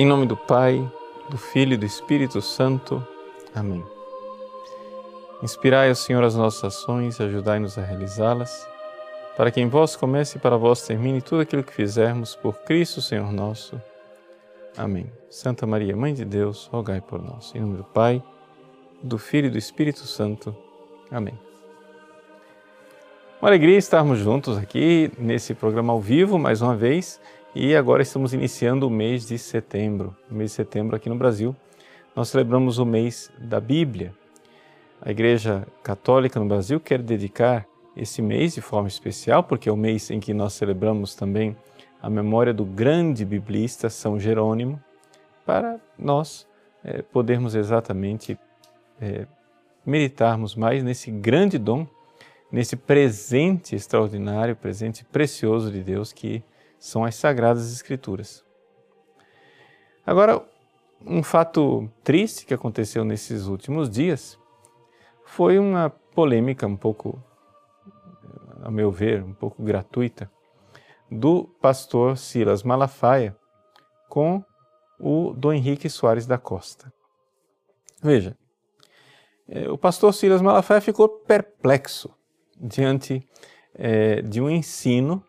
Em nome do Pai, do Filho e do Espírito Santo. Amém. Inspirai, Senhor, as nossas ações e ajudai-nos a realizá-las, para que em vós comece e para vós termine tudo aquilo que fizermos por Cristo, Senhor nosso. Amém. Santa Maria, Mãe de Deus, rogai por nós. Em nome do Pai, do Filho e do Espírito Santo. Amém. Uma alegria estarmos juntos aqui nesse programa ao vivo, mais uma vez e agora estamos iniciando o mês de setembro. O mês de setembro aqui no Brasil, nós celebramos o mês da Bíblia. A Igreja Católica no Brasil quer dedicar esse mês de forma especial, porque é o mês em que nós celebramos também a memória do grande biblista São Jerônimo, para nós é, podermos exatamente é, meditarmos mais nesse grande dom, nesse presente extraordinário, presente precioso de Deus que são as Sagradas Escrituras. Agora, um fato triste que aconteceu nesses últimos dias foi uma polêmica um pouco, a meu ver, um pouco gratuita, do pastor Silas Malafaia com o Dom Henrique Soares da Costa. Veja, eh, o pastor Silas Malafaia ficou perplexo diante é, de um ensino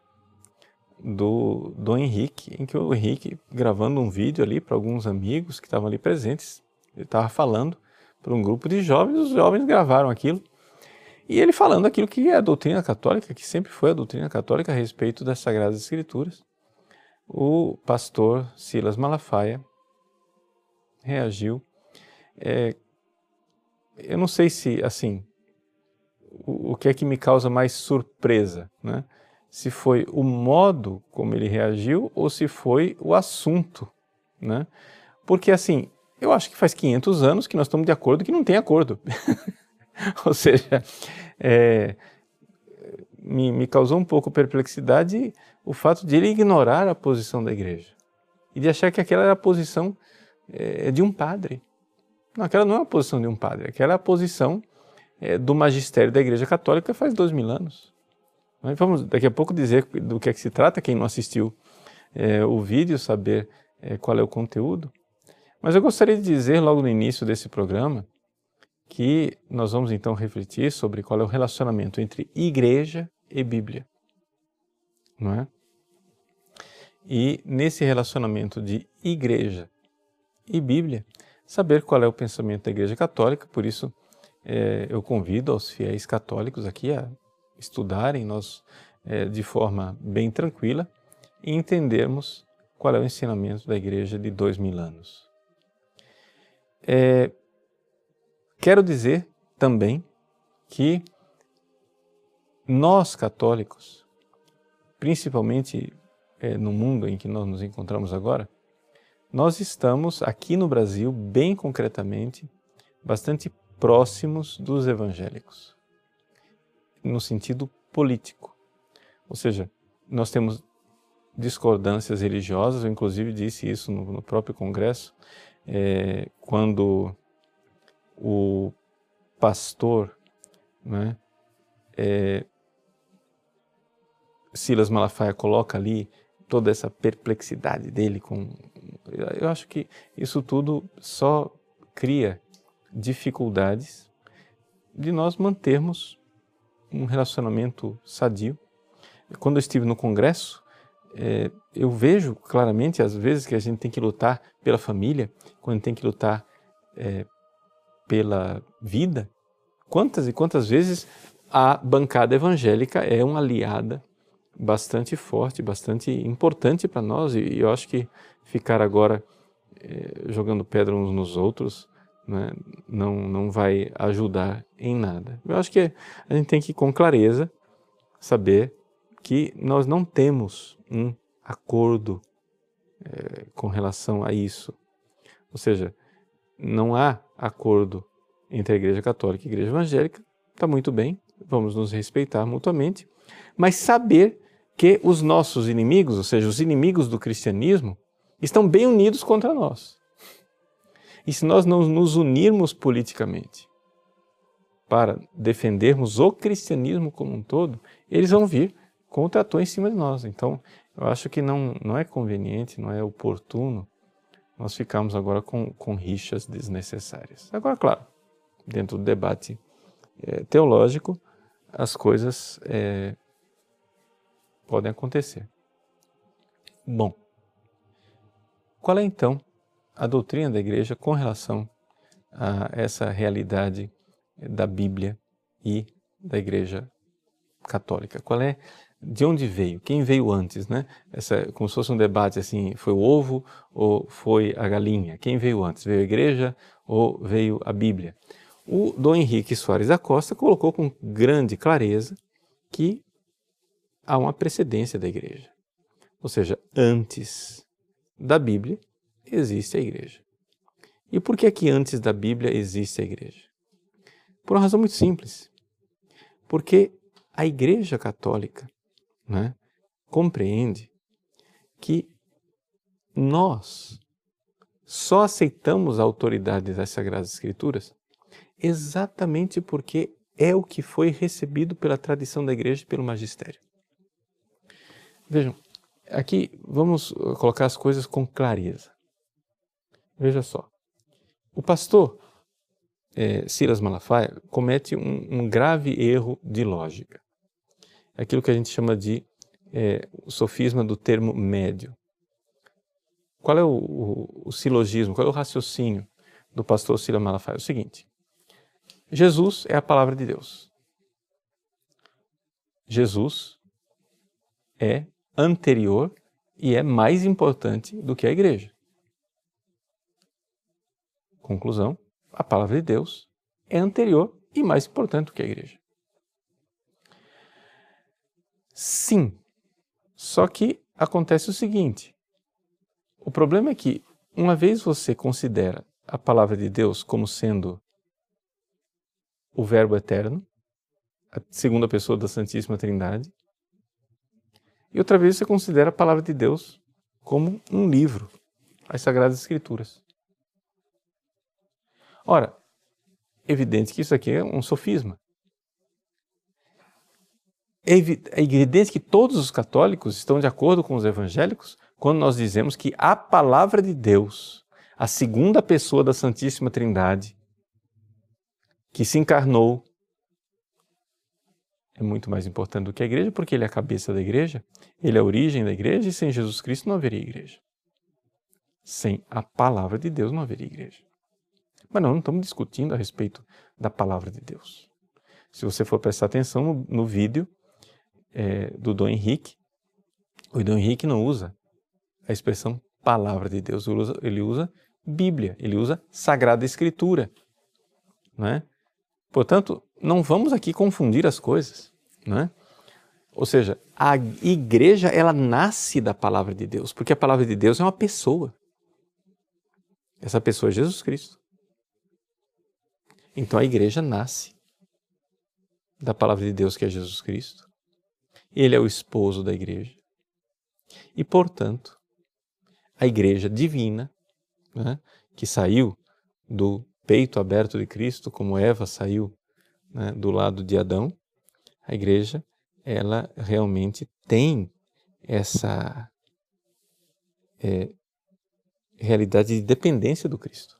do, do Henrique, em que o Henrique, gravando um vídeo ali para alguns amigos que estavam ali presentes, ele estava falando para um grupo de jovens, os jovens gravaram aquilo, e ele falando aquilo que é a doutrina católica, que sempre foi a doutrina católica a respeito das Sagradas Escrituras. O pastor Silas Malafaia reagiu. É, eu não sei se, assim, o, o que é que me causa mais surpresa, né? Se foi o modo como ele reagiu ou se foi o assunto, né? Porque assim, eu acho que faz 500 anos que nós estamos de acordo que não tem acordo. ou seja, é, me, me, causou um pouco perplexidade o fato de ele ignorar a posição da igreja e de achar que aquela era a posição é, de um padre. Não, aquela não é a posição de um padre, aquela é a posição é, do magistério da igreja católica faz dois mil anos. Vamos daqui a pouco dizer do que é que se trata, quem não assistiu é, o vídeo, saber é, qual é o conteúdo. Mas eu gostaria de dizer logo no início desse programa que nós vamos então refletir sobre qual é o relacionamento entre igreja e Bíblia. Não é? E nesse relacionamento de igreja e Bíblia, saber qual é o pensamento da Igreja Católica, por isso é, eu convido aos fiéis católicos aqui a estudarem nós é, de forma bem tranquila e entendermos qual é o ensinamento da igreja de dois mil anos. É, quero dizer também que nós católicos, principalmente é, no mundo em que nós nos encontramos agora, nós estamos aqui no Brasil, bem concretamente, bastante próximos dos evangélicos no sentido político. Ou seja, nós temos discordâncias religiosas, eu inclusive disse isso no, no próprio Congresso, é, quando o pastor né, é, Silas Malafaia coloca ali toda essa perplexidade dele com eu acho que isso tudo só cria dificuldades de nós mantermos um relacionamento sadio. Quando eu estive no Congresso, é, eu vejo claramente, às vezes, que a gente tem que lutar pela família, quando tem que lutar é, pela vida. Quantas e quantas vezes a bancada evangélica é uma aliada bastante forte, bastante importante para nós, e eu acho que ficar agora é, jogando pedra uns nos outros né, não, não vai ajudar em nada. Eu acho que a gente tem que, com clareza, saber que nós não temos um acordo é, com relação a isso. Ou seja, não há acordo entre a Igreja Católica e a Igreja Evangélica, está muito bem, vamos nos respeitar mutuamente, mas saber que os nossos inimigos, ou seja, os inimigos do cristianismo, estão bem unidos contra nós. E se nós não nos unirmos politicamente para defendermos o cristianismo como um todo, eles vão vir com o trator em cima de nós. Então, eu acho que não, não é conveniente, não é oportuno nós ficamos agora com, com rixas desnecessárias. Agora, claro, dentro do debate é, teológico, as coisas é, podem acontecer. Bom, qual é então a doutrina da igreja com relação a essa realidade da Bíblia e da igreja católica? Qual é de onde veio? Quem veio antes, né? Essa, como se fosse um debate assim, foi o ovo ou foi a galinha? Quem veio antes? Veio a igreja ou veio a Bíblia? O Dom Henrique Soares da Costa colocou com grande clareza que há uma precedência da igreja. Ou seja, antes da Bíblia existe a igreja. E por que é que antes da Bíblia existe a igreja? Por uma razão muito simples. Porque a Igreja Católica né, compreende que nós só aceitamos a autoridade das Sagradas Escrituras exatamente porque é o que foi recebido pela tradição da igreja e pelo magistério. Vejam, aqui vamos colocar as coisas com clareza. Veja só. O pastor é, Silas Malafaia comete um, um grave erro de lógica aquilo que a gente chama de é, o sofisma do termo médio. Qual é o, o, o, silogismo, qual é o raciocínio do pastor Silas Malafaia? É o seguinte: Jesus é a palavra de Deus. Jesus é anterior e é mais importante do que a igreja. Conclusão: a palavra de Deus é anterior e mais importante do que a igreja. Sim. Só que acontece o seguinte: o problema é que, uma vez você considera a palavra de Deus como sendo o Verbo eterno, a segunda pessoa da Santíssima Trindade, e outra vez você considera a palavra de Deus como um livro, as Sagradas Escrituras. Ora, evidente que isso aqui é um sofisma é evidente que todos os católicos estão de acordo com os evangélicos quando nós dizemos que a palavra de Deus, a segunda pessoa da Santíssima Trindade, que se encarnou, é muito mais importante do que a igreja, porque ele é a cabeça da igreja, ele é a origem da igreja, e sem Jesus Cristo não haveria igreja. Sem a palavra de Deus não haveria igreja. Mas não, não estamos discutindo a respeito da palavra de Deus. Se você for prestar atenção no, no vídeo, é, do Dom Henrique, o Dom Henrique não usa a expressão palavra de Deus, ele usa, ele usa Bíblia, ele usa Sagrada Escritura. Né? Portanto, não vamos aqui confundir as coisas. Né? Ou seja, a igreja ela nasce da palavra de Deus, porque a palavra de Deus é uma pessoa. Essa pessoa é Jesus Cristo. Então a igreja nasce da palavra de Deus que é Jesus Cristo. Ele é o esposo da igreja. E, portanto, a igreja divina, né, que saiu do peito aberto de Cristo, como Eva saiu né, do lado de Adão, a igreja, ela realmente tem essa é, realidade de dependência do Cristo.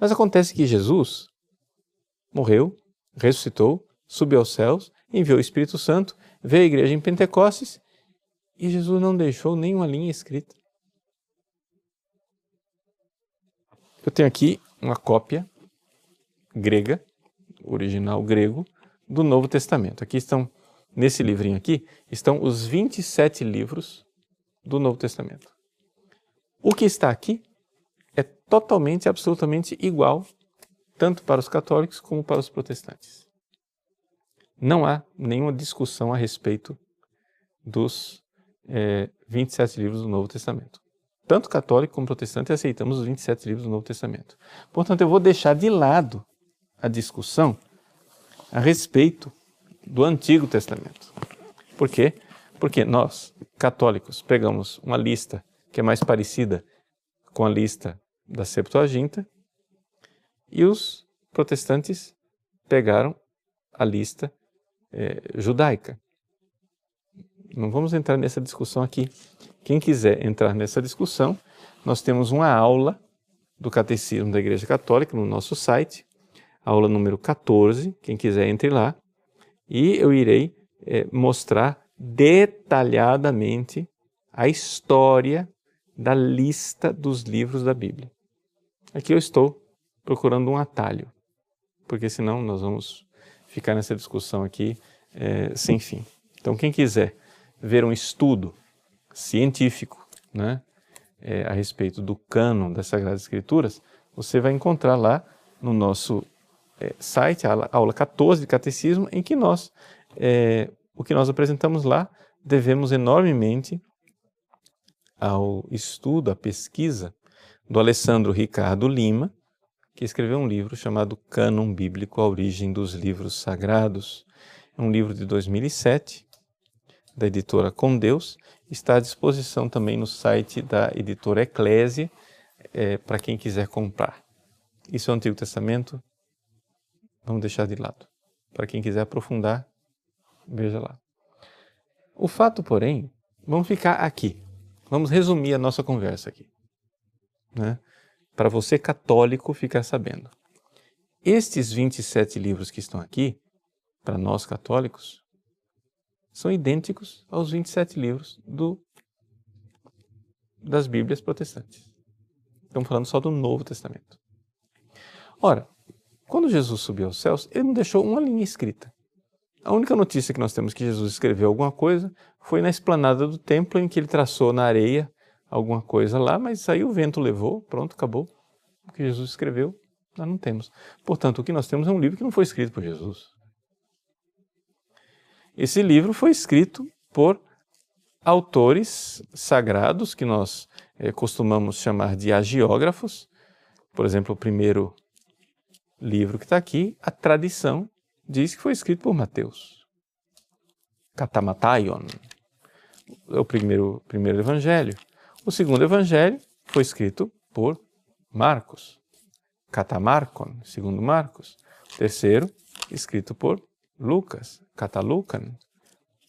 Mas acontece que Jesus morreu, ressuscitou, subiu aos céus, enviou o Espírito Santo veio a igreja em Pentecostes e Jesus não deixou nenhuma linha escrita. Eu tenho aqui uma cópia grega, original grego, do Novo Testamento. Aqui estão, nesse livrinho aqui, estão os 27 livros do Novo Testamento. O que está aqui totalmente, absolutamente igual, tanto para os católicos como para os protestantes não há nenhuma discussão a respeito dos é, 27 livros do Novo Testamento. Tanto católico como protestante aceitamos os 27 livros do Novo Testamento. Portanto, eu vou deixar de lado a discussão a respeito do Antigo Testamento. Por quê? Porque nós, católicos, pegamos uma lista que é mais parecida com a lista da Septuaginta e os protestantes pegaram a lista é, judaica. Não vamos entrar nessa discussão aqui. Quem quiser entrar nessa discussão, nós temos uma aula do Catecismo da Igreja Católica no nosso site, aula número 14. Quem quiser, entre lá. E eu irei é, mostrar detalhadamente a história da lista dos livros da Bíblia. Aqui eu estou procurando um atalho, porque senão nós vamos ficar nessa discussão aqui é, sem fim. Então, quem quiser ver um estudo científico né, é, a respeito do cânon das Sagradas Escrituras, você vai encontrar lá no nosso é, site, a aula 14 de Catecismo, em que nós, é, o que nós apresentamos lá, devemos enormemente ao estudo, à pesquisa do Alessandro Ricardo Lima, que escreveu um livro chamado Cânon Bíblico, a origem dos livros sagrados. É um livro de 2007, da editora Com Deus, está à disposição também no site da editora Eclésia, é, para quem quiser comprar. Isso é o Antigo Testamento, vamos deixar de lado. Para quem quiser aprofundar, veja lá. O fato, porém, vamos ficar aqui. Vamos resumir a nossa conversa aqui. Né? Para você católico ficar sabendo. Estes 27 livros que estão aqui, para nós católicos, são idênticos aos 27 livros do, das Bíblias protestantes. Estamos falando só do Novo Testamento. Ora, quando Jesus subiu aos céus, ele não deixou uma linha escrita. A única notícia que nós temos que Jesus escreveu alguma coisa foi na esplanada do templo, em que ele traçou na areia alguma coisa lá, mas aí o vento levou, pronto, acabou. O que Jesus escreveu, nós não temos. Portanto, o que nós temos é um livro que não foi escrito por Jesus. Esse livro foi escrito por autores sagrados, que nós é, costumamos chamar de agiógrafos. Por exemplo, o primeiro livro que está aqui, a tradição diz que foi escrito por Mateus. Katamataion é o primeiro, primeiro evangelho. O segundo evangelho foi escrito por Marcos. Katamarkon, segundo Marcos. O terceiro, escrito por Lucas, Catalucan,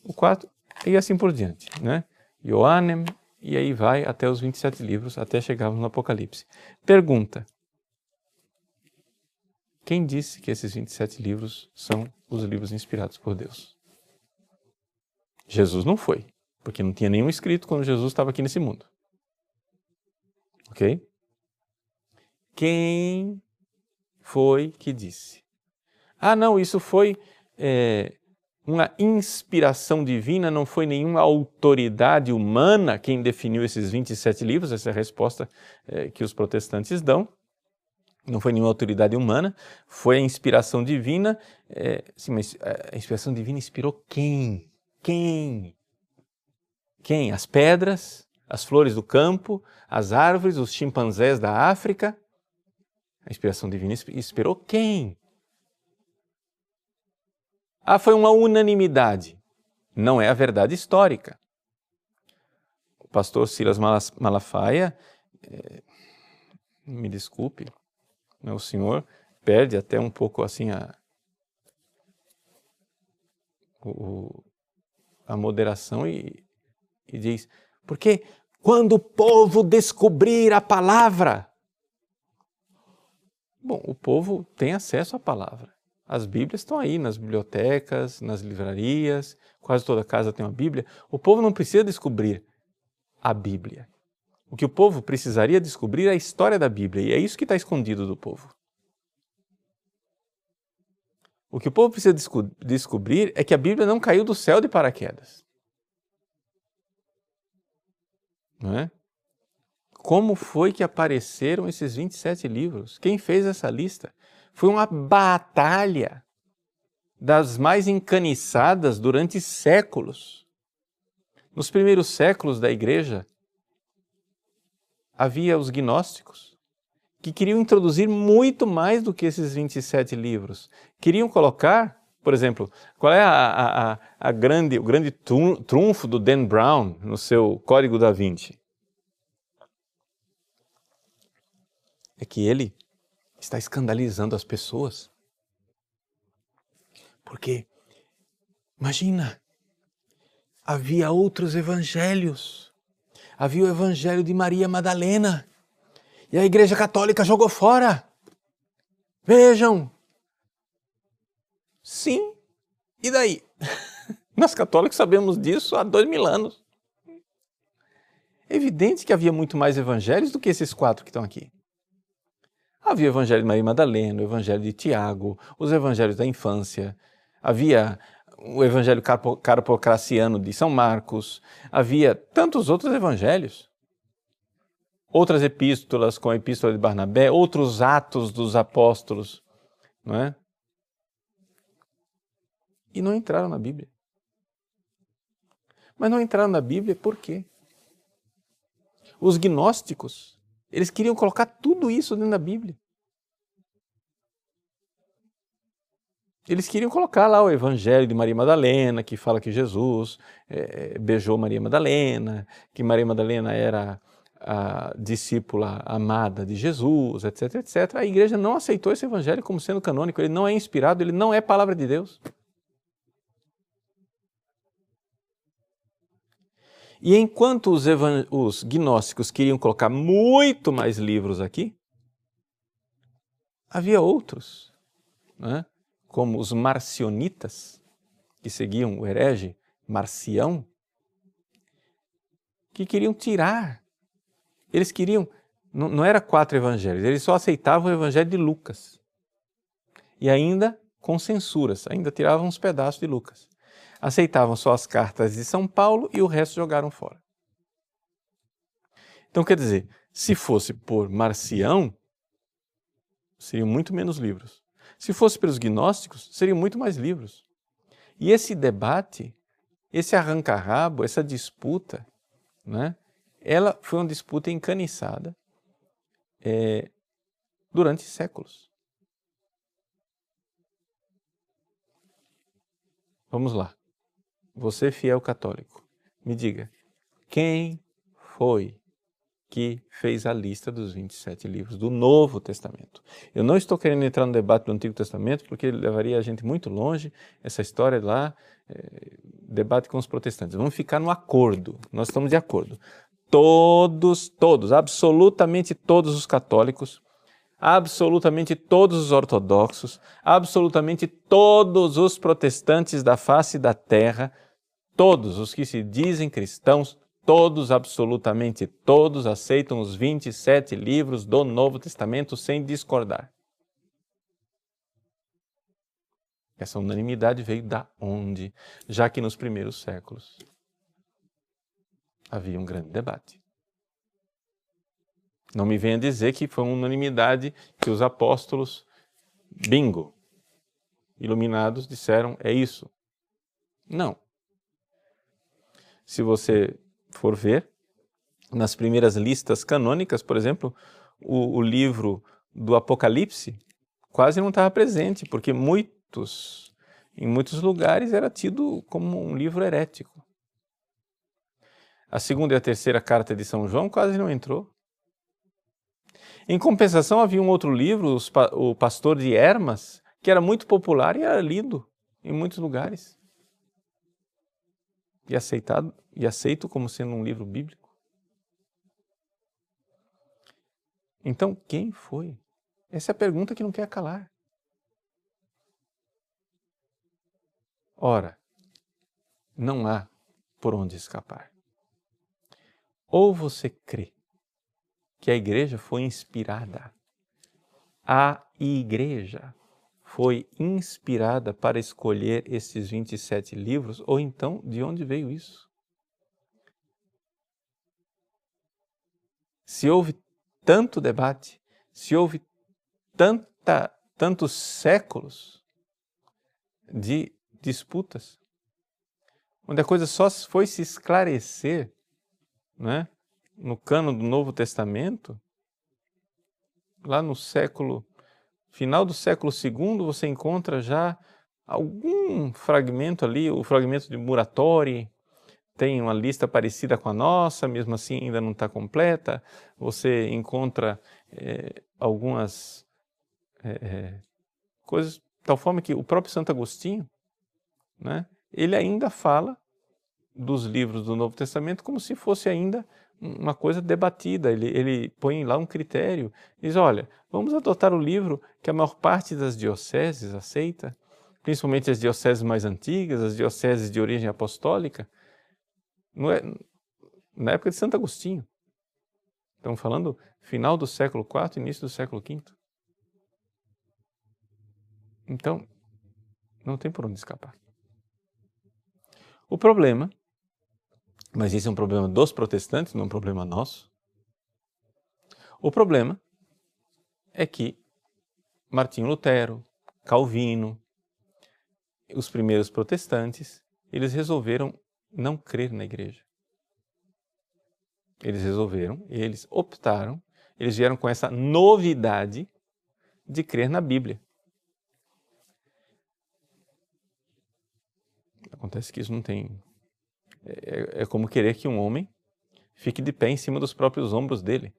o quarto, e assim por diante, né? Ioannem, e aí vai até os 27 livros, até chegarmos no Apocalipse. Pergunta: Quem disse que esses 27 livros são os livros inspirados por Deus? Jesus não foi, porque não tinha nenhum escrito quando Jesus estava aqui nesse mundo. Ok? Quem foi que disse? Ah, não, isso foi é, uma inspiração divina, não foi nenhuma autoridade humana quem definiu esses 27 livros, essa é a resposta é, que os protestantes dão. Não foi nenhuma autoridade humana, foi a inspiração divina. É, sim, mas a inspiração divina inspirou quem? Quem? Quem? As pedras, as flores do campo, as árvores, os chimpanzés da África? A inspiração divina inspirou quem? Ah, foi uma unanimidade. Não é a verdade histórica. O pastor Silas Malafaia, é, me desculpe, né, o senhor perde até um pouco assim a, o, a moderação e, e diz: porque quando o povo descobrir a palavra. Bom, o povo tem acesso à palavra. As Bíblias estão aí nas bibliotecas, nas livrarias, quase toda casa tem uma Bíblia. O povo não precisa descobrir a Bíblia. O que o povo precisaria descobrir é a história da Bíblia, e é isso que está escondido do povo. O que o povo precisa desco descobrir é que a Bíblia não caiu do céu de paraquedas. É? Como foi que apareceram esses 27 livros? Quem fez essa lista? Foi uma batalha das mais encaniçadas durante séculos. Nos primeiros séculos da igreja, havia os gnósticos, que queriam introduzir muito mais do que esses 27 livros. Queriam colocar, por exemplo, qual é a, a, a grande, o grande trunfo do Dan Brown no seu Código da Vinci? É que ele está escandalizando as pessoas. Porque, imagina, havia outros evangelhos, havia o Evangelho de Maria Madalena. E a Igreja Católica jogou fora. Vejam. Sim. E daí? Nós católicos sabemos disso há dois mil anos. É evidente que havia muito mais evangelhos do que esses quatro que estão aqui. Havia o evangelho de Maria Madalena, o evangelho de Tiago, os evangelhos da infância, havia o evangelho carpocraciano de São Marcos, havia tantos outros evangelhos. Outras epístolas, como a epístola de Barnabé, outros atos dos apóstolos, não é? E não entraram na Bíblia. Mas não entraram na Bíblia por quê? Os gnósticos, eles queriam colocar tudo isso dentro da Bíblia. Eles queriam colocar lá o Evangelho de Maria Madalena, que fala que Jesus é, beijou Maria Madalena, que Maria Madalena era a discípula amada de Jesus, etc, etc. A igreja não aceitou esse Evangelho como sendo canônico, ele não é inspirado, ele não é palavra de Deus. E enquanto os, os gnósticos queriam colocar muito mais livros aqui, havia outros, né? como os marcionitas, que seguiam o herege Marcião, que queriam tirar. Eles queriam, não, não era quatro evangelhos, eles só aceitavam o evangelho de Lucas. E ainda com censuras, ainda tiravam uns pedaços de Lucas aceitavam só as cartas de São Paulo e o resto jogaram fora. Então, quer dizer, se fosse por Marcião, seriam muito menos livros. Se fosse pelos gnósticos, seriam muito mais livros. E esse debate, esse arranca-rabo, essa disputa, né, ela foi uma disputa encaniçada é, durante séculos. Vamos lá você fiel católico, me diga, quem foi que fez a lista dos 27 livros do Novo Testamento. Eu não estou querendo entrar no debate do Antigo Testamento, porque levaria a gente muito longe, essa história lá, é, debate com os protestantes. Vamos ficar no acordo, nós estamos de acordo. Todos, todos, absolutamente todos os católicos absolutamente todos os ortodoxos, absolutamente todos os protestantes da face da terra, todos os que se dizem cristãos, todos, absolutamente todos, aceitam os 27 livros do Novo Testamento sem discordar. Essa unanimidade veio da onde? Já que nos primeiros séculos havia um grande debate. Não me venha dizer que foi uma unanimidade que os apóstolos, bingo, iluminados, disseram: é isso. Não. Se você for ver, nas primeiras listas canônicas, por exemplo, o, o livro do Apocalipse quase não estava presente, porque muitos, em muitos lugares, era tido como um livro herético. A segunda e a terceira carta de São João quase não entrou. Em compensação, havia um outro livro, O Pastor de Hermas, que era muito popular e era lido em muitos lugares. E aceitado e aceito como sendo um livro bíblico. Então, quem foi? Essa é a pergunta que não quer calar. Ora, não há por onde escapar. Ou você crê que a igreja foi inspirada. A igreja foi inspirada para escolher esses 27 livros, ou então de onde veio isso? Se houve tanto debate, se houve tanta, tantos séculos de disputas, onde a coisa só foi se esclarecer, né? No cano do Novo Testamento, lá no século, final do século II, você encontra já algum fragmento ali, o fragmento de Muratori, tem uma lista parecida com a nossa, mesmo assim ainda não está completa. Você encontra é, algumas é, coisas, de tal forma que o próprio Santo Agostinho, né, ele ainda fala dos livros do Novo Testamento como se fosse ainda uma coisa debatida. Ele, ele põe lá um critério, diz: olha, vamos adotar o livro que a maior parte das dioceses aceita, principalmente as dioceses mais antigas, as dioceses de origem apostólica. É, na época de Santo Agostinho. Estamos falando final do século IV, início do século V. Então, não tem por onde escapar. O problema mas isso é um problema dos protestantes, não é um problema nosso. O problema é que Martinho Lutero, Calvino, os primeiros protestantes, eles resolveram não crer na igreja. Eles resolveram, eles optaram, eles vieram com essa novidade de crer na Bíblia. Acontece que isso não tem é, é como querer que um homem fique de pé em cima dos próprios ombros dele.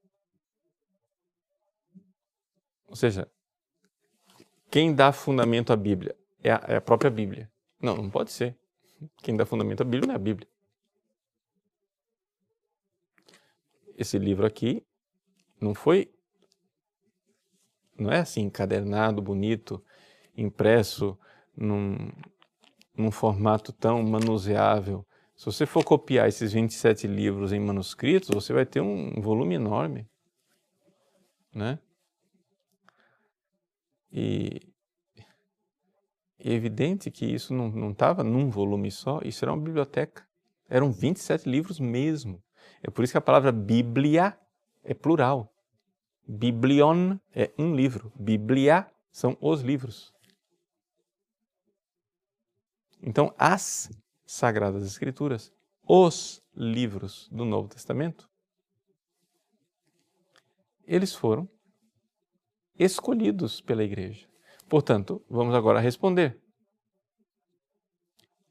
Ou seja, quem dá fundamento à Bíblia é a, é a, própria Bíblia. Não, não pode ser. Quem dá fundamento à Bíblia não é a Bíblia. Esse livro aqui não foi. Não é assim, encadernado, bonito, impresso num, num formato tão manuseável se você for copiar esses 27 livros em manuscritos, você vai ter um volume enorme. Né? E é evidente que isso não estava num volume só, isso era uma biblioteca. Eram 27 livros mesmo. É por isso que a palavra Bíblia é plural. Biblion é um livro. Bíblia são os livros. Então, as Sagradas Escrituras, os livros do Novo Testamento, eles foram escolhidos pela igreja. Portanto, vamos agora responder.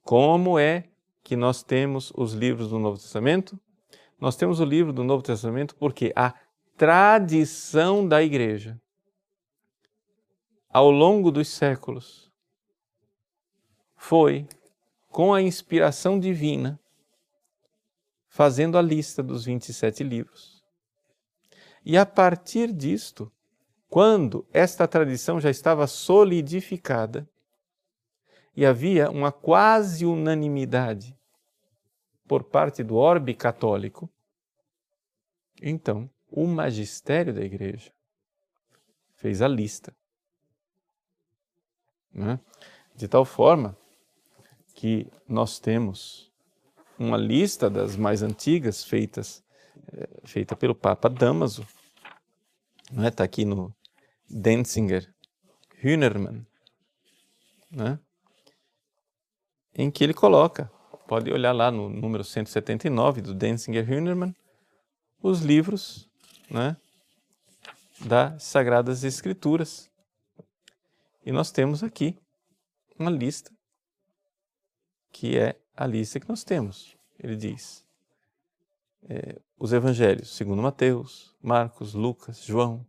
Como é que nós temos os livros do Novo Testamento? Nós temos o livro do Novo Testamento porque a tradição da igreja, ao longo dos séculos, foi com a inspiração divina, fazendo a lista dos 27 livros. E a partir disto, quando esta tradição já estava solidificada e havia uma quase unanimidade por parte do orbe católico, então o magistério da igreja fez a lista. Né? De tal forma que nós temos uma lista das mais antigas feitas é, feita pelo Papa Damaso, não é? Está aqui no Denzinger Hühnermann, né? em que ele coloca, pode olhar lá no número 179 do Denzinger Hühnermann, os livros né, das Sagradas Escrituras. E nós temos aqui uma lista que é a lista que nós temos. Ele diz: é, os evangelhos, segundo Mateus, Marcos, Lucas, João,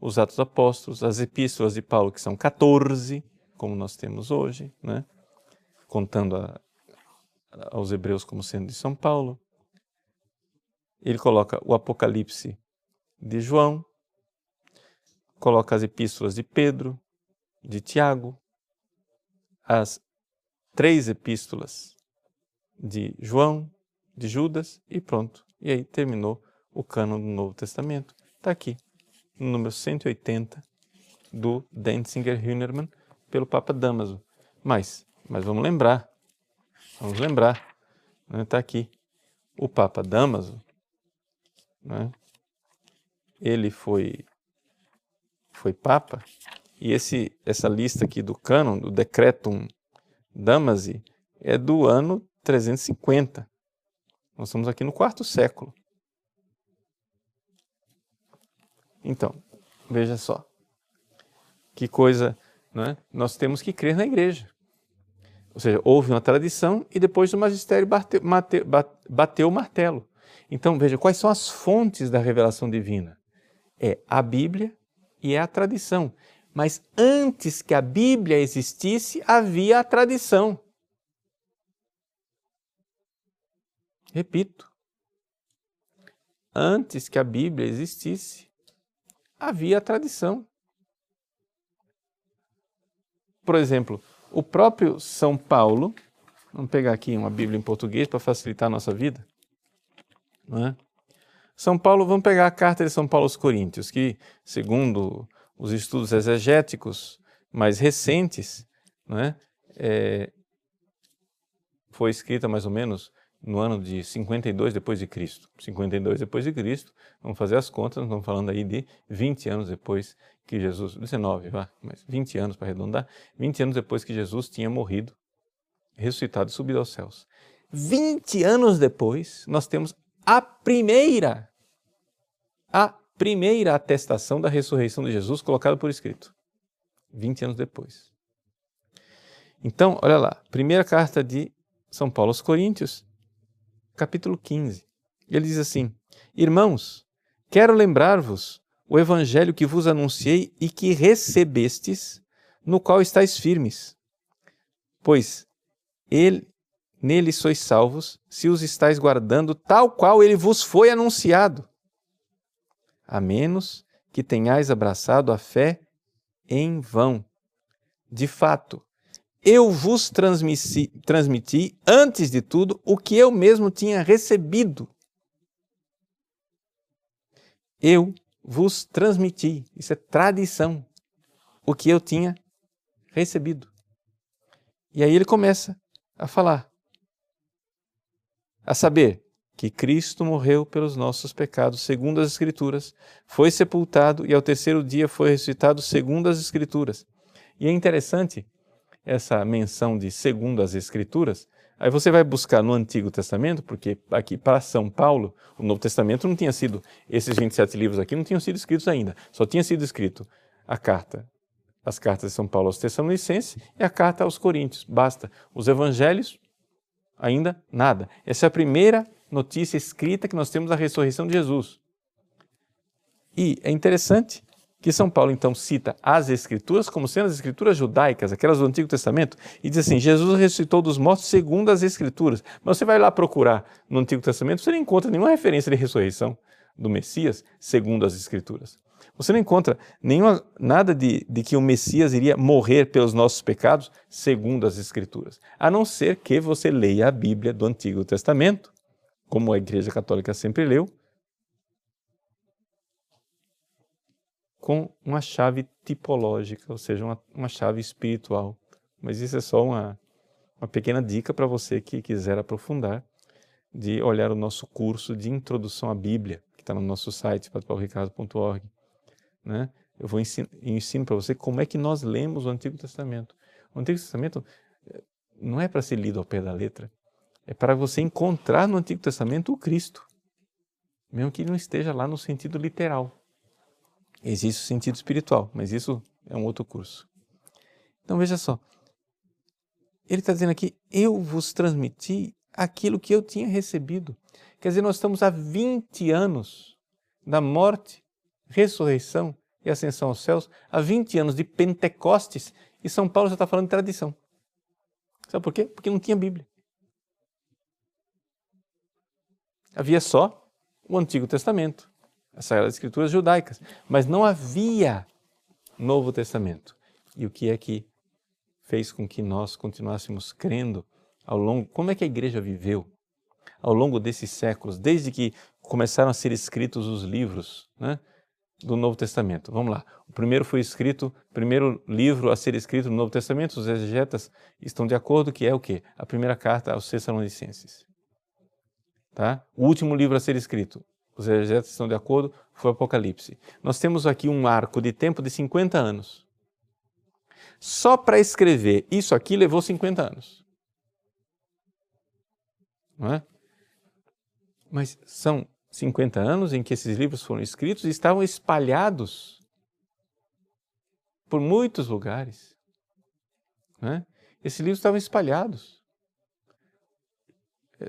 os Atos Apóstolos, as epístolas de Paulo, que são 14, como nós temos hoje, né? contando a, aos hebreus como sendo de São Paulo. Ele coloca o Apocalipse de João, coloca as epístolas de Pedro, de Tiago, as três epístolas de João, de Judas e pronto. E aí terminou o cano do Novo Testamento. Está aqui, no número 180 do Denzinger Hühnermann, pelo Papa Damaso. Mas, mas vamos lembrar, vamos lembrar, está né? Aqui, o Papa Damaso, né? ele foi, foi Papa, e esse, essa lista aqui do cânon, do Decretum Damazi é do ano 350. Nós estamos aqui no quarto século. Então, veja só. Que coisa, né? Nós temos que crer na igreja. Ou seja, houve uma tradição e depois o magistério bateu, bateu, bateu o martelo. Então, veja, quais são as fontes da revelação divina? É a Bíblia e é a tradição. Mas antes que a Bíblia existisse, havia a tradição. Repito, antes que a Bíblia existisse, havia a tradição. Por exemplo, o próprio São Paulo, vamos pegar aqui uma Bíblia em português para facilitar a nossa vida. Não é? São Paulo, vamos pegar a carta de São Paulo aos Coríntios, que, segundo os estudos exegéticos mais recentes, não é? foi escrita mais ou menos no ano de 52 depois de Cristo. 52 depois de Cristo, vamos fazer as contas, estamos falando aí de 20 anos depois que Jesus, 19, vá, mas 20 anos para arredondar, 20 anos depois que Jesus tinha morrido, ressuscitado e subido aos céus. 20 anos depois, nós temos a primeira a primeira atestação da ressurreição de Jesus colocada por escrito. 20 anos depois. Então, olha lá, primeira carta de São Paulo aos Coríntios, capítulo 15. Ele diz assim: Irmãos, quero lembrar-vos o evangelho que vos anunciei e que recebestes, no qual estáis firmes. Pois ele, nele sois salvos, se os estáis guardando, tal qual ele vos foi anunciado. A menos que tenhais abraçado a fé em vão. De fato, eu vos transmiti, transmiti, antes de tudo, o que eu mesmo tinha recebido. Eu vos transmiti, isso é tradição, o que eu tinha recebido. E aí ele começa a falar, a saber, que Cristo morreu pelos nossos pecados, segundo as Escrituras, foi sepultado e ao terceiro dia foi ressuscitado, segundo as Escrituras. E é interessante essa menção de segundo as Escrituras, aí você vai buscar no Antigo Testamento, porque aqui para São Paulo, o Novo Testamento não tinha sido, esses 27 livros aqui não tinham sido escritos ainda, só tinha sido escrito a carta, as cartas de São Paulo aos Tessalonicenses e a carta aos Coríntios, basta. Os evangelhos, ainda nada. Essa é a primeira notícia escrita que nós temos da ressurreição de Jesus. E é interessante que São Paulo então cita as Escrituras como sendo as Escrituras judaicas, aquelas do Antigo Testamento, e diz assim: Jesus ressuscitou dos mortos segundo as Escrituras. Mas você vai lá procurar no Antigo Testamento, você não encontra nenhuma referência de ressurreição do Messias segundo as Escrituras. Você não encontra nenhuma, nada de, de que o Messias iria morrer pelos nossos pecados segundo as Escrituras, a não ser que você leia a Bíblia do Antigo Testamento, como a Igreja Católica sempre leu, com uma chave tipológica, ou seja, uma, uma chave espiritual. Mas isso é só uma, uma pequena dica para você que quiser aprofundar, de olhar o nosso curso de Introdução à Bíblia, que está no nosso site, padrepaulricardo.org. Né? Eu vou ensino, ensino para você como é que nós lemos o Antigo Testamento. O Antigo Testamento eh, não é para ser lido ao pé da letra, é para você encontrar no Antigo Testamento o Cristo, mesmo que ele não esteja lá no sentido literal. Existe o sentido espiritual, mas isso é um outro curso. Então veja só. Ele está dizendo aqui: Eu vos transmiti aquilo que eu tinha recebido. Quer dizer, nós estamos há 20 anos da morte, ressurreição e ascensão aos céus, há 20 anos de Pentecostes, e São Paulo já está falando de tradição. Sabe por quê? Porque não tinha Bíblia. Havia só o Antigo Testamento as Sagradas Escrituras judaicas, mas não havia Novo Testamento. E o que é que fez com que nós continuássemos crendo ao longo, como é que a igreja viveu ao longo desses séculos, desde que começaram a ser escritos os livros né, do Novo Testamento. Vamos lá. O primeiro foi escrito, primeiro livro a ser escrito no Novo Testamento, os exegetas estão de acordo que é o quê? A primeira carta aos Tessalonicenses. Tá? O último livro a ser escrito, os exegetas estão de acordo, foi o Apocalipse. Nós temos aqui um arco de tempo de 50 anos. Só para escrever isso aqui levou 50 anos. Não é? Mas são 50 anos em que esses livros foram escritos e estavam espalhados por muitos lugares. é? Esses livros estavam espalhados.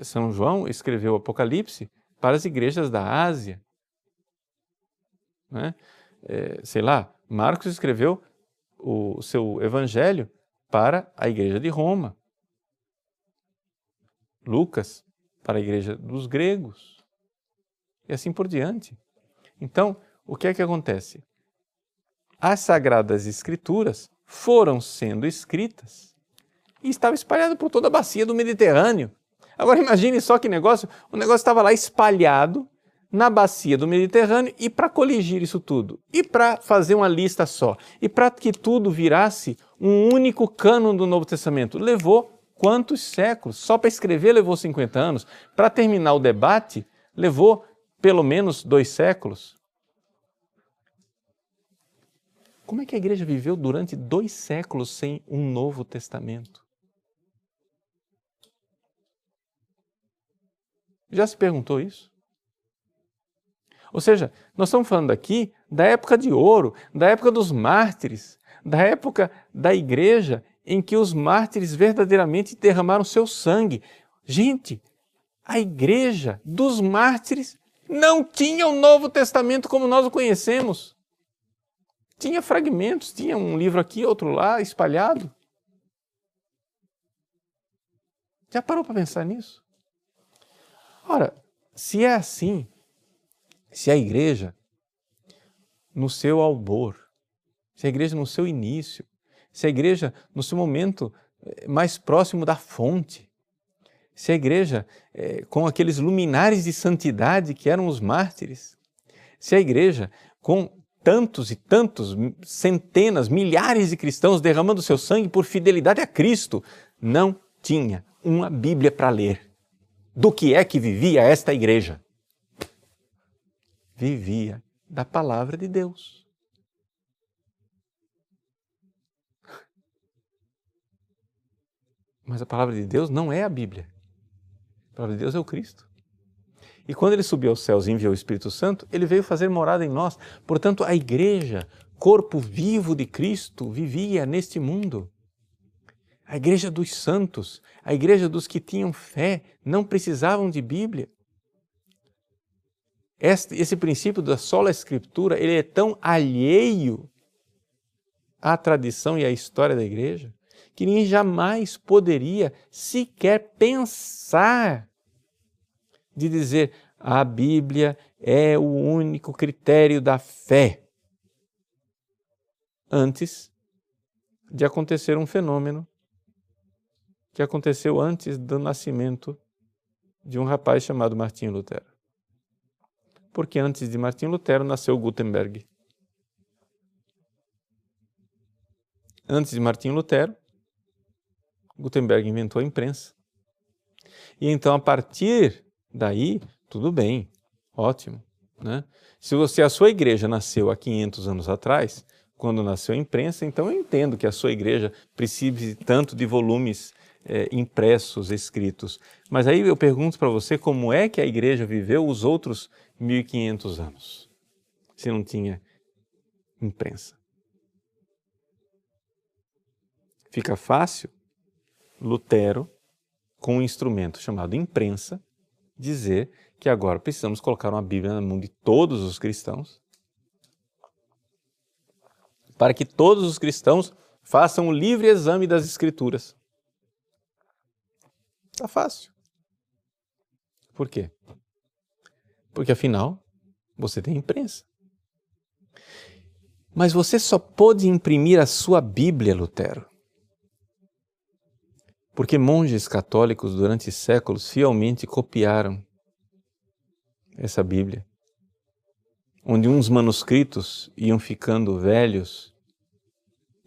São João escreveu o Apocalipse para as igrejas da Ásia. Né? É, sei lá, Marcos escreveu o seu evangelho para a igreja de Roma. Lucas para a igreja dos gregos e assim por diante. Então, o que é que acontece? As sagradas escrituras foram sendo escritas e estava espalhado por toda a bacia do Mediterrâneo. Agora imagine só que negócio, o negócio estava lá espalhado na bacia do Mediterrâneo e para coligir isso tudo, e para fazer uma lista só, e para que tudo virasse um único cânon do Novo Testamento, levou quantos séculos? Só para escrever levou 50 anos, para terminar o debate levou pelo menos dois séculos. Como é que a igreja viveu durante dois séculos sem um Novo Testamento? Já se perguntou isso? Ou seja, nós estamos falando aqui da época de ouro, da época dos mártires, da época da igreja em que os mártires verdadeiramente derramaram seu sangue. Gente, a igreja dos mártires não tinha o Novo Testamento como nós o conhecemos. Tinha fragmentos, tinha um livro aqui, outro lá, espalhado. Já parou para pensar nisso? Ora, se é assim, se a igreja, no seu albor, se a igreja no seu início, se a igreja no seu momento eh, mais próximo da fonte, se a igreja é, com aqueles luminares de santidade que eram os mártires, se a igreja com tantos e tantos, centenas, milhares de cristãos derramando seu sangue por fidelidade a Cristo, não tinha uma Bíblia para ler do que é que vivia esta igreja? Vivia da palavra de Deus. Mas a palavra de Deus não é a Bíblia. A palavra de Deus é o Cristo. E quando ele subiu aos céus e enviou o Espírito Santo, ele veio fazer morada em nós. Portanto, a igreja, corpo vivo de Cristo, vivia neste mundo. A igreja dos santos, a igreja dos que tinham fé, não precisavam de Bíblia. Este, esse princípio da sola escritura, ele é tão alheio à tradição e à história da igreja, que ninguém jamais poderia sequer pensar de dizer a Bíblia é o único critério da fé. Antes de acontecer um fenômeno que aconteceu antes do nascimento de um rapaz chamado Martinho Lutero. Porque antes de Martinho Lutero nasceu Gutenberg. Antes de Martinho Lutero, Gutenberg inventou a imprensa. E então, a partir daí, tudo bem, ótimo. Né? Se, você, a sua igreja nasceu há 500 anos atrás, quando nasceu a imprensa, então eu entendo que a sua igreja precise tanto de volumes é, impressos, escritos. Mas aí eu pergunto para você como é que a igreja viveu os outros 1500 anos, se não tinha imprensa. Fica fácil Lutero, com um instrumento chamado imprensa, dizer que agora precisamos colocar uma Bíblia na mão de todos os cristãos, para que todos os cristãos façam o livre exame das Escrituras. Está fácil. Por quê? Porque afinal, você tem imprensa. Mas você só pôde imprimir a sua Bíblia, Lutero. Porque monges católicos durante séculos fielmente copiaram essa Bíblia, onde uns manuscritos iam ficando velhos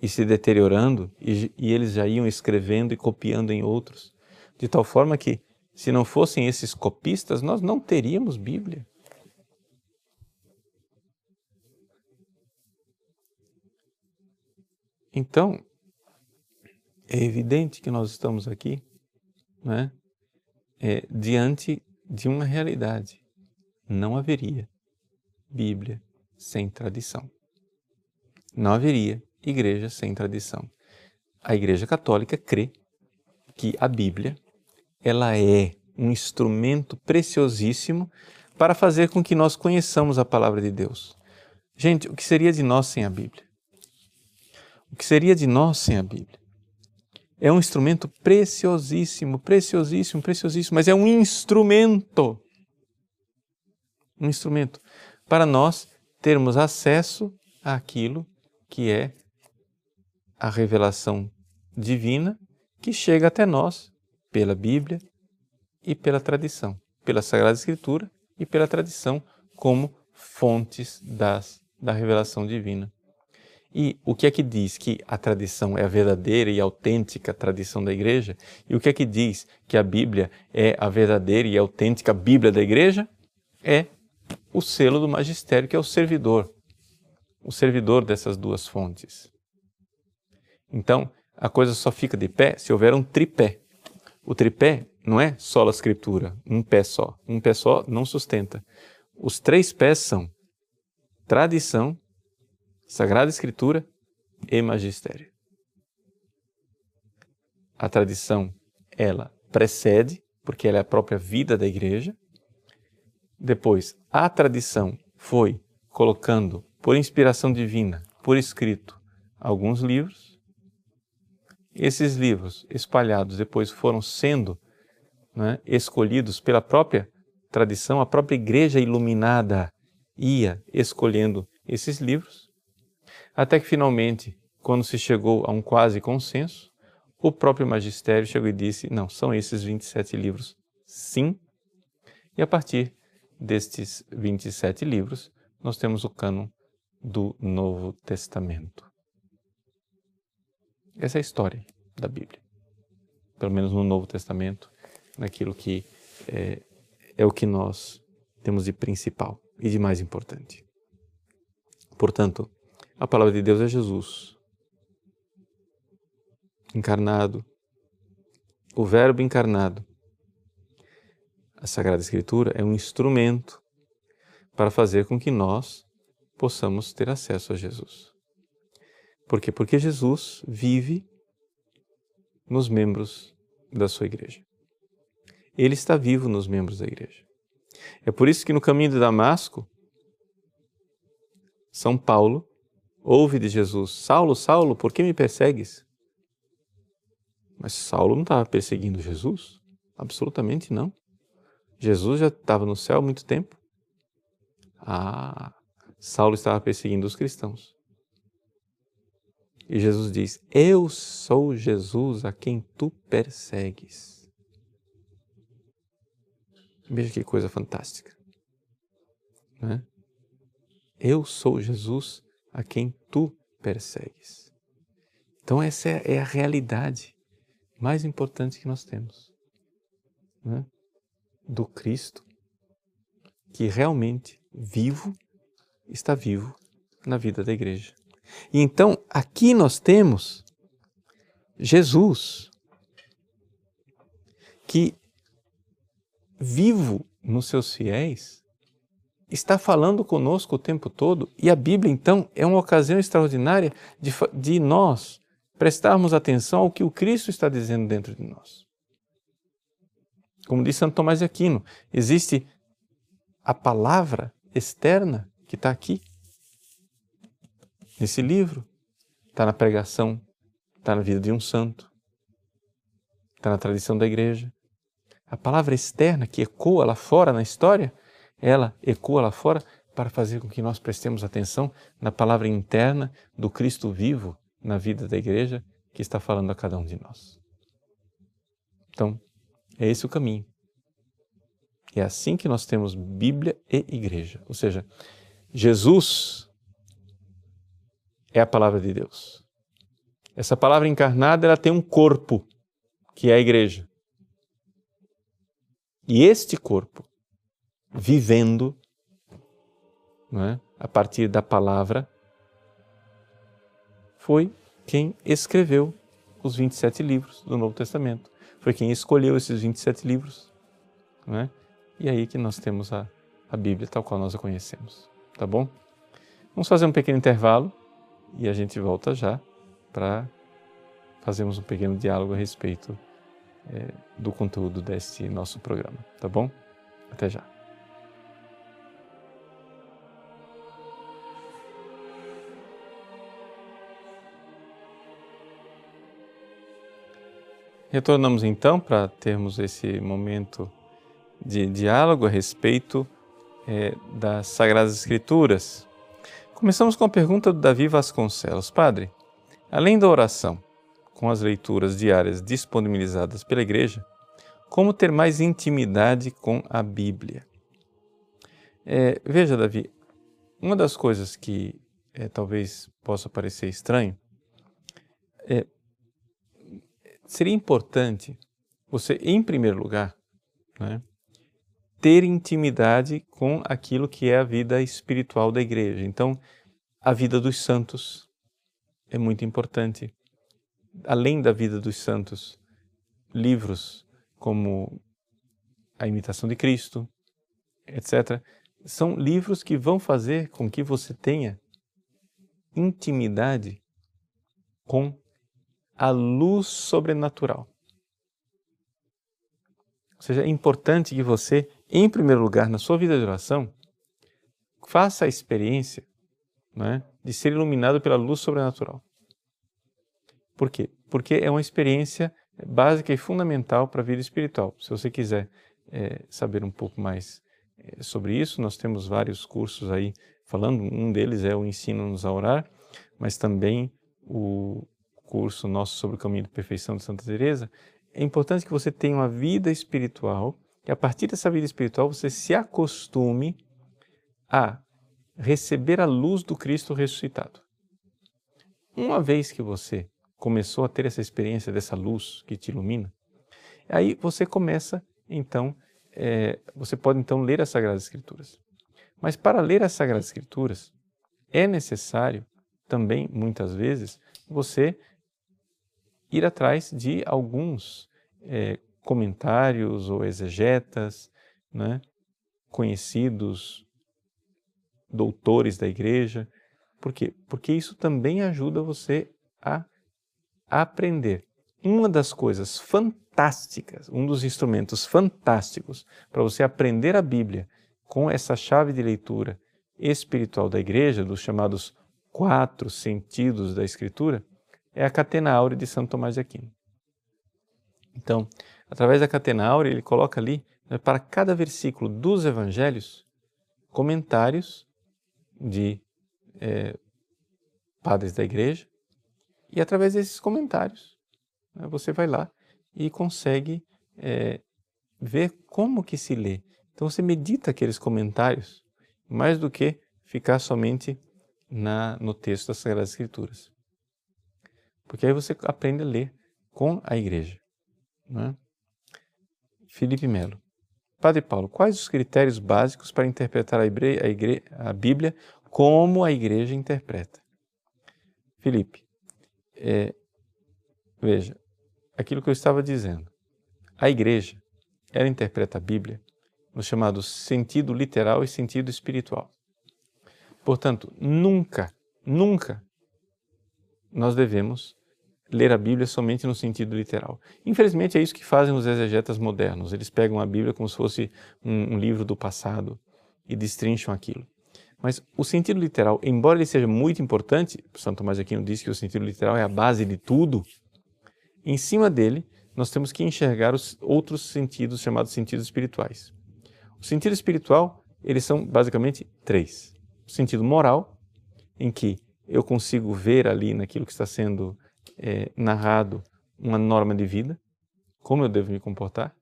e se deteriorando, e, e eles já iam escrevendo e copiando em outros de tal forma que, se não fossem esses copistas, nós não teríamos Bíblia. Então, é evidente que nós estamos aqui né, é, diante de uma realidade. Não haveria Bíblia sem tradição. Não haveria igreja sem tradição. A Igreja Católica crê que a Bíblia ela é um instrumento preciosíssimo para fazer com que nós conheçamos a palavra de Deus. Gente, o que seria de nós sem a Bíblia? O que seria de nós sem a Bíblia? é um instrumento preciosíssimo, preciosíssimo, preciosíssimo, mas é um instrumento. Um instrumento para nós termos acesso àquilo que é a revelação divina que chega até nós pela Bíblia e pela tradição, pela Sagrada Escritura e pela tradição como fontes das, da revelação divina. E o que é que diz que a tradição é a verdadeira e autêntica tradição da igreja? E o que é que diz que a Bíblia é a verdadeira e autêntica Bíblia da igreja? É o selo do magistério, que é o servidor, o servidor dessas duas fontes. Então, a coisa só fica de pé se houver um tripé. O tripé não é só a escritura, um pé só. Um pé só não sustenta. Os três pés são tradição, Sagrada Escritura e magistério. A tradição, ela precede, porque ela é a própria vida da igreja. Depois, a tradição foi colocando, por inspiração divina, por escrito, alguns livros. Esses livros espalhados depois foram sendo né, escolhidos pela própria tradição, a própria igreja iluminada ia escolhendo esses livros até que finalmente, quando se chegou a um quase consenso, o próprio magistério chegou e disse: não, são esses 27 livros, sim. E a partir destes 27 livros, nós temos o cânon do Novo Testamento. Essa é a história da Bíblia. Pelo menos no Novo Testamento, naquilo que é, é o que nós temos de principal e de mais importante. Portanto, a palavra de Deus é Jesus, encarnado, o Verbo encarnado. A Sagrada Escritura é um instrumento para fazer com que nós possamos ter acesso a Jesus. Por quê? Porque Jesus vive nos membros da sua igreja. Ele está vivo nos membros da igreja. É por isso que no caminho de Damasco, São Paulo ouve de Jesus: Saulo, Saulo, por que me persegues? Mas Saulo não estava perseguindo Jesus? Absolutamente não. Jesus já estava no céu há muito tempo. Ah, Saulo estava perseguindo os cristãos. E Jesus diz: Eu sou Jesus a quem tu persegues. Veja que coisa fantástica. Né? Eu sou Jesus a quem tu persegues. Então, essa é a realidade mais importante que nós temos né? do Cristo, que realmente vivo está vivo na vida da igreja. E então, aqui nós temos Jesus, que vivo nos seus fiéis, está falando conosco o tempo todo e a Bíblia, então, é uma ocasião extraordinária de, de nós prestarmos atenção ao que o Cristo está dizendo dentro de nós. Como diz Santo Tomás de Aquino, existe a palavra externa que está aqui, nesse livro, está na pregação, está na vida de um santo, está na tradição da igreja. A palavra externa que ecoa lá fora na história ela ecoa lá fora para fazer com que nós prestemos atenção na palavra interna do Cristo vivo na vida da igreja que está falando a cada um de nós. Então, é esse o caminho. É assim que nós temos Bíblia e igreja. Ou seja, Jesus é a palavra de Deus. Essa palavra encarnada ela tem um corpo, que é a igreja. E este corpo vivendo é? a partir da palavra, foi quem escreveu os 27 livros do Novo Testamento. Foi quem escolheu esses 27 livros. é? E aí que nós temos a, a Bíblia tal qual nós a conhecemos. Tá bom? Vamos fazer um pequeno intervalo e a gente volta já para fazermos um pequeno diálogo a respeito é, do conteúdo deste nosso programa. Tá bom? Até já. Retornamos então para termos esse momento de diálogo a respeito é, das Sagradas Escrituras. Começamos com a pergunta do Davi Vasconcelos. Padre, além da oração, com as leituras diárias disponibilizadas pela Igreja, como ter mais intimidade com a Bíblia? É, veja, Davi, uma das coisas que é, talvez possa parecer estranho é seria importante você, em primeiro lugar, né, ter intimidade com aquilo que é a vida espiritual da igreja. Então, a vida dos santos é muito importante. Além da vida dos santos, livros como A Imitação de Cristo, etc., são livros que vão fazer com que você tenha intimidade com a luz sobrenatural. Ou seja, é importante que você, em primeiro lugar, na sua vida de oração, faça a experiência né, de ser iluminado pela luz sobrenatural. Por quê? Porque é uma experiência básica e fundamental para a vida espiritual. Se você quiser é, saber um pouco mais é, sobre isso, nós temos vários cursos aí falando. Um deles é o Ensino-nos a Orar, mas também o curso nosso sobre o caminho de perfeição de Santa Teresa, é importante que você tenha uma vida espiritual e a partir dessa vida espiritual você se acostume a receber a luz do Cristo ressuscitado. Uma vez que você começou a ter essa experiência dessa luz que te ilumina, aí você começa, então, é, você pode então ler as Sagradas Escrituras. Mas para ler as Sagradas Escrituras, é necessário também, muitas vezes, você ir atrás de alguns é, comentários ou exegetas, né, conhecidos, doutores da igreja. Por quê? Porque isso também ajuda você a aprender. Uma das coisas fantásticas, um dos instrumentos fantásticos para você aprender a Bíblia com essa chave de leitura espiritual da igreja, dos chamados quatro sentidos da Escritura, é a catena áurea de Santo Tomás de Aquino. Então, através da catena áurea, ele coloca ali, né, para cada versículo dos evangelhos, comentários de é, padres da igreja, e através desses comentários, né, você vai lá e consegue é, ver como que se lê. Então você medita aqueles comentários, mais do que ficar somente na, no texto das Sagradas Escrituras. Porque aí você aprende a ler com a igreja. Né? Felipe Melo. Padre Paulo, quais os critérios básicos para interpretar a, igre, a, igre, a Bíblia como a igreja interpreta? Felipe, é, veja, aquilo que eu estava dizendo. A igreja, ela interpreta a Bíblia no chamado sentido literal e sentido espiritual. Portanto, nunca, nunca nós devemos ler a Bíblia somente no sentido literal. Infelizmente é isso que fazem os exegetas modernos. Eles pegam a Bíblia como se fosse um, um livro do passado e destrincham aquilo. Mas o sentido literal, embora ele seja muito importante, Santo Tomás de Aquino diz que o sentido literal é a base de tudo, em cima dele nós temos que enxergar os outros sentidos chamados sentidos espirituais. O sentido espiritual, eles são basicamente três sentido moral, em que eu consigo ver ali naquilo que está sendo é, narrado uma norma de vida, como eu devo me comportar.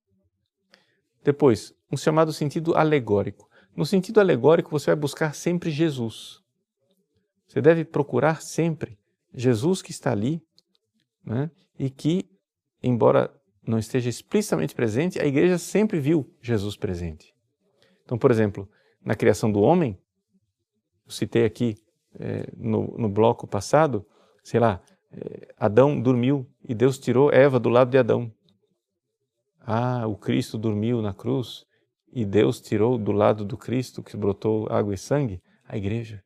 Depois, um chamado sentido alegórico. No sentido alegórico, você vai buscar sempre Jesus. Você deve procurar sempre Jesus que está ali né? e que, embora não esteja explicitamente presente, a igreja sempre viu Jesus presente. Então, por exemplo, na criação do homem, eu citei aqui é, no, no bloco passado, sei lá, Adão dormiu e Deus tirou Eva do lado de Adão. Ah, o Cristo dormiu na cruz e Deus tirou do lado do Cristo que brotou água e sangue a igreja.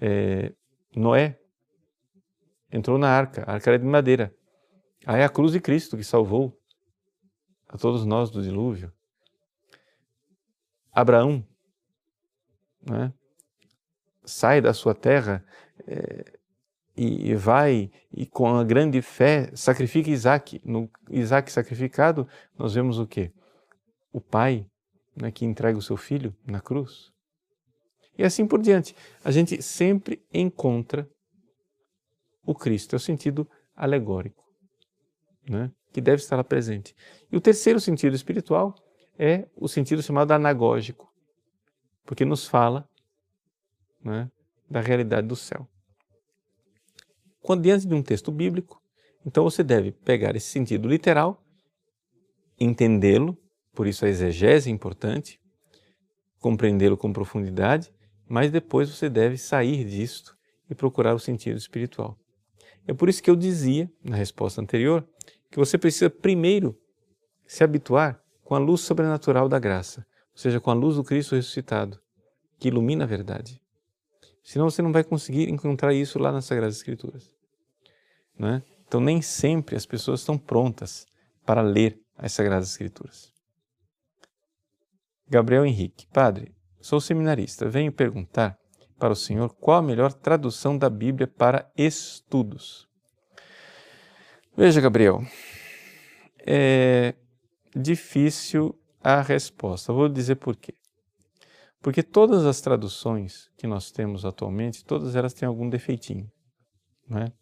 É, Noé entrou na arca, a arca era de madeira. Aí é a cruz de Cristo que salvou a todos nós do dilúvio. Abraão né? sai da sua terra é, e vai e com a grande fé sacrifica Isaac. No Isaac sacrificado, nós vemos o quê? O pai né, que entrega o seu filho na cruz. E assim por diante. A gente sempre encontra o Cristo, é o sentido alegórico, né, que deve estar lá presente. E o terceiro sentido espiritual é o sentido chamado anagógico, porque nos fala né, da realidade do céu. Quando diante de um texto bíblico, então você deve pegar esse sentido literal, entendê-lo, por isso a exegese é importante, compreendê-lo com profundidade, mas depois você deve sair disto e procurar o sentido espiritual. É por isso que eu dizia, na resposta anterior, que você precisa primeiro se habituar com a luz sobrenatural da graça, ou seja, com a luz do Cristo ressuscitado, que ilumina a verdade. Senão você não vai conseguir encontrar isso lá nas Sagradas Escrituras. Né? Então, nem sempre as pessoas estão prontas para ler as Sagradas Escrituras. Gabriel Henrique, Padre, sou seminarista, venho perguntar para o senhor qual a melhor tradução da Bíblia para estudos. Veja, Gabriel, é difícil a resposta. Vou dizer por quê. Porque todas as traduções que nós temos atualmente, todas elas têm algum defeitinho. Não é?